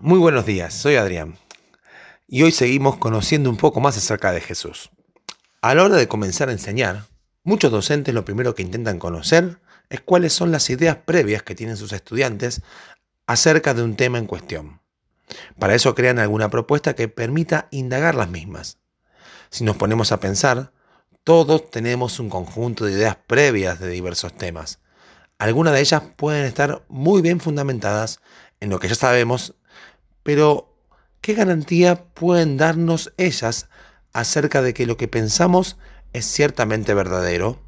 Muy buenos días, soy Adrián y hoy seguimos conociendo un poco más acerca de Jesús. A la hora de comenzar a enseñar, muchos docentes lo primero que intentan conocer es cuáles son las ideas previas que tienen sus estudiantes acerca de un tema en cuestión. Para eso crean alguna propuesta que permita indagar las mismas. Si nos ponemos a pensar, todos tenemos un conjunto de ideas previas de diversos temas. Algunas de ellas pueden estar muy bien fundamentadas en lo que ya sabemos, pero ¿qué garantía pueden darnos ellas acerca de que lo que pensamos es ciertamente verdadero?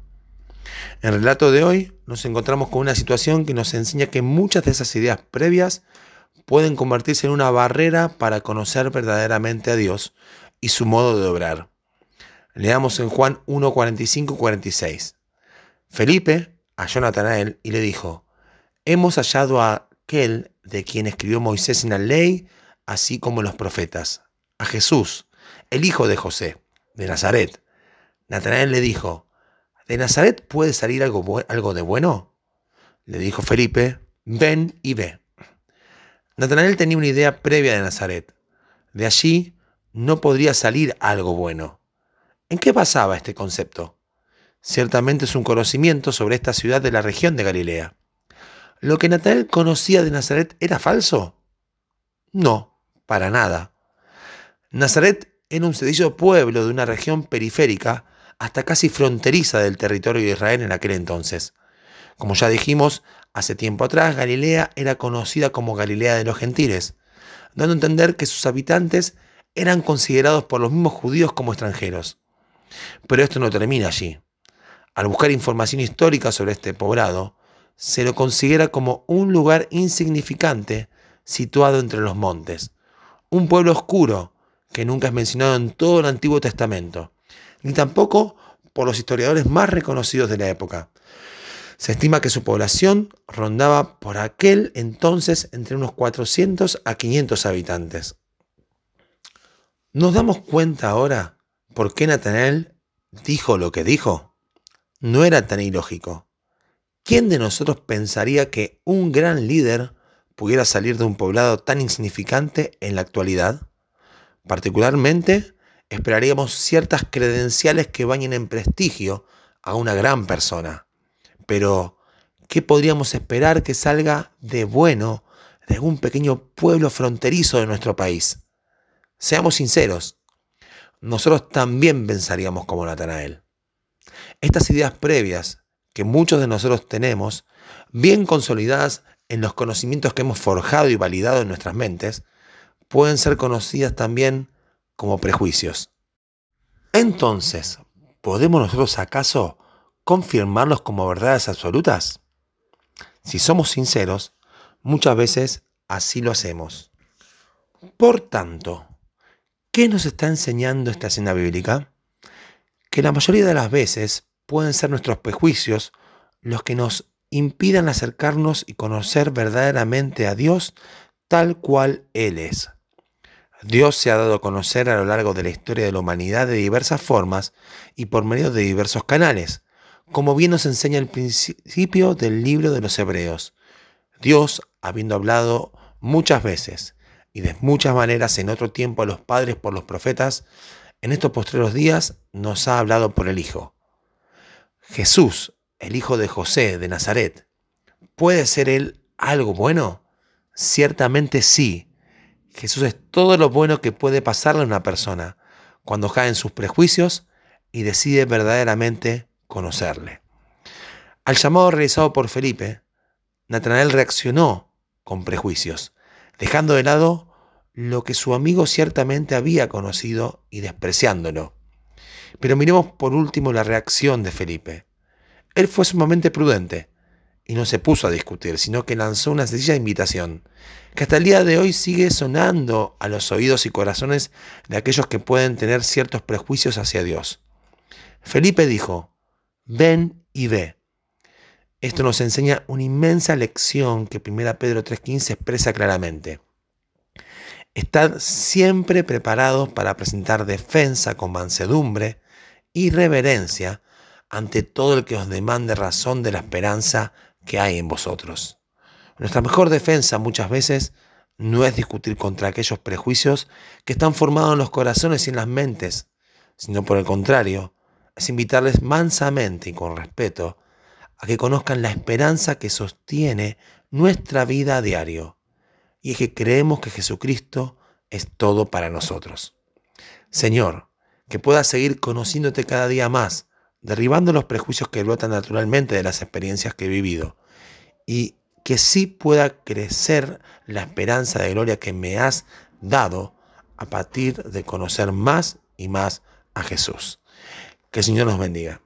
En el relato de hoy nos encontramos con una situación que nos enseña que muchas de esas ideas previas pueden convertirse en una barrera para conocer verdaderamente a Dios y su modo de obrar. Leamos en Juan 1, 46. Felipe halló a Natanael y le dijo, hemos hallado a aquel de quien escribió Moisés en la ley, así como los profetas, a Jesús, el hijo de José, de Nazaret. Natanael le dijo, ¿de Nazaret puede salir algo, algo de bueno? Le dijo Felipe, ven y ve. Natanael tenía una idea previa de Nazaret. De allí no podría salir algo bueno. ¿En qué basaba este concepto? Ciertamente es un conocimiento sobre esta ciudad de la región de Galilea. ¿Lo que Natanael conocía de Nazaret era falso? No, para nada. Nazaret era un sencillo pueblo de una región periférica hasta casi fronteriza del territorio de Israel en aquel entonces. Como ya dijimos, hace tiempo atrás Galilea era conocida como Galilea de los Gentiles, dando a entender que sus habitantes eran considerados por los mismos judíos como extranjeros. Pero esto no termina allí. Al buscar información histórica sobre este poblado, se lo considera como un lugar insignificante situado entre los montes, un pueblo oscuro que nunca es mencionado en todo el Antiguo Testamento, ni tampoco por los historiadores más reconocidos de la época. Se estima que su población rondaba por aquel entonces entre unos 400 a 500 habitantes. ¿Nos damos cuenta ahora por qué Natanael dijo lo que dijo? No era tan ilógico. ¿Quién de nosotros pensaría que un gran líder pudiera salir de un poblado tan insignificante en la actualidad? Particularmente, esperaríamos ciertas credenciales que bañen en prestigio a una gran persona. Pero, ¿qué podríamos esperar que salga de bueno de algún pequeño pueblo fronterizo de nuestro país? Seamos sinceros, nosotros también pensaríamos como Natanael. Estas ideas previas que muchos de nosotros tenemos, bien consolidadas en los conocimientos que hemos forjado y validado en nuestras mentes, pueden ser conocidas también como prejuicios. Entonces, ¿podemos nosotros acaso confirmarlos como verdades absolutas? Si somos sinceros, muchas veces así lo hacemos. Por tanto, ¿qué nos está enseñando esta escena bíblica? Que la mayoría de las veces pueden ser nuestros prejuicios los que nos impidan acercarnos y conocer verdaderamente a Dios tal cual Él es. Dios se ha dado a conocer a lo largo de la historia de la humanidad de diversas formas y por medio de diversos canales, como bien nos enseña el principio del libro de los Hebreos. Dios, habiendo hablado muchas veces y de muchas maneras en otro tiempo a los padres por los profetas, en estos postreros días nos ha hablado por el Hijo Jesús, el hijo de José de Nazaret, ¿puede ser él algo bueno? Ciertamente sí. Jesús es todo lo bueno que puede pasarle a una persona cuando cae en sus prejuicios y decide verdaderamente conocerle. Al llamado realizado por Felipe, Natanael reaccionó con prejuicios, dejando de lado lo que su amigo ciertamente había conocido y despreciándolo. Pero miremos por último la reacción de Felipe. Él fue sumamente prudente y no se puso a discutir, sino que lanzó una sencilla invitación, que hasta el día de hoy sigue sonando a los oídos y corazones de aquellos que pueden tener ciertos prejuicios hacia Dios. Felipe dijo, ven y ve. Esto nos enseña una inmensa lección que 1 Pedro 3.15 expresa claramente. Estad siempre preparados para presentar defensa con mansedumbre y reverencia ante todo el que os demande razón de la esperanza que hay en vosotros. Nuestra mejor defensa muchas veces no es discutir contra aquellos prejuicios que están formados en los corazones y en las mentes, sino por el contrario, es invitarles mansamente y con respeto a que conozcan la esperanza que sostiene nuestra vida a diario, y es que creemos que Jesucristo es todo para nosotros. Señor, que puedas seguir conociéndote cada día más, derribando los prejuicios que brotan naturalmente de las experiencias que he vivido, y que sí pueda crecer la esperanza de gloria que me has dado a partir de conocer más y más a Jesús. Que el Señor nos bendiga.